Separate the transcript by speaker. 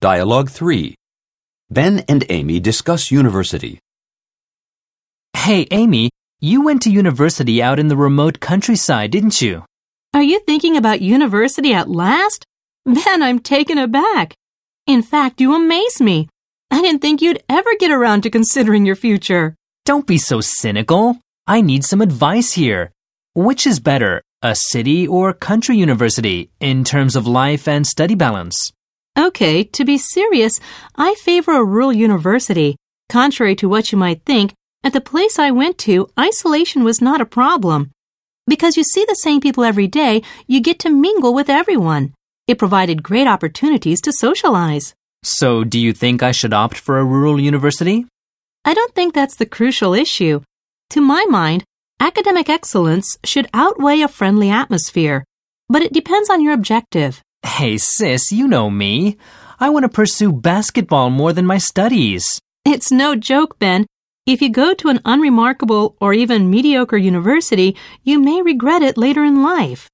Speaker 1: Dialogue 3. Ben and Amy discuss university.
Speaker 2: Hey, Amy, you went to university out in the remote countryside, didn't you?
Speaker 3: Are you thinking about university at last? Ben, I'm taken aback. In fact, you amaze me. I didn't think you'd ever get around to considering your future.
Speaker 2: Don't be so cynical. I need some advice here. Which is better, a city or country university in terms of life and study balance?
Speaker 3: Okay, to be serious, I favor a rural university. Contrary to what you might think, at the place I went to, isolation was not a problem. Because you see the same people every day, you get to mingle with everyone. It provided great opportunities to socialize.
Speaker 2: So, do you think I should opt for a rural university?
Speaker 3: I don't think that's the crucial issue. To my mind, academic excellence should outweigh a friendly atmosphere. But it depends on your objective.
Speaker 2: Hey, sis, you know me. I want to pursue basketball more than my studies.
Speaker 3: It's no joke, Ben. If you go to an unremarkable or even mediocre university, you may regret it later in life.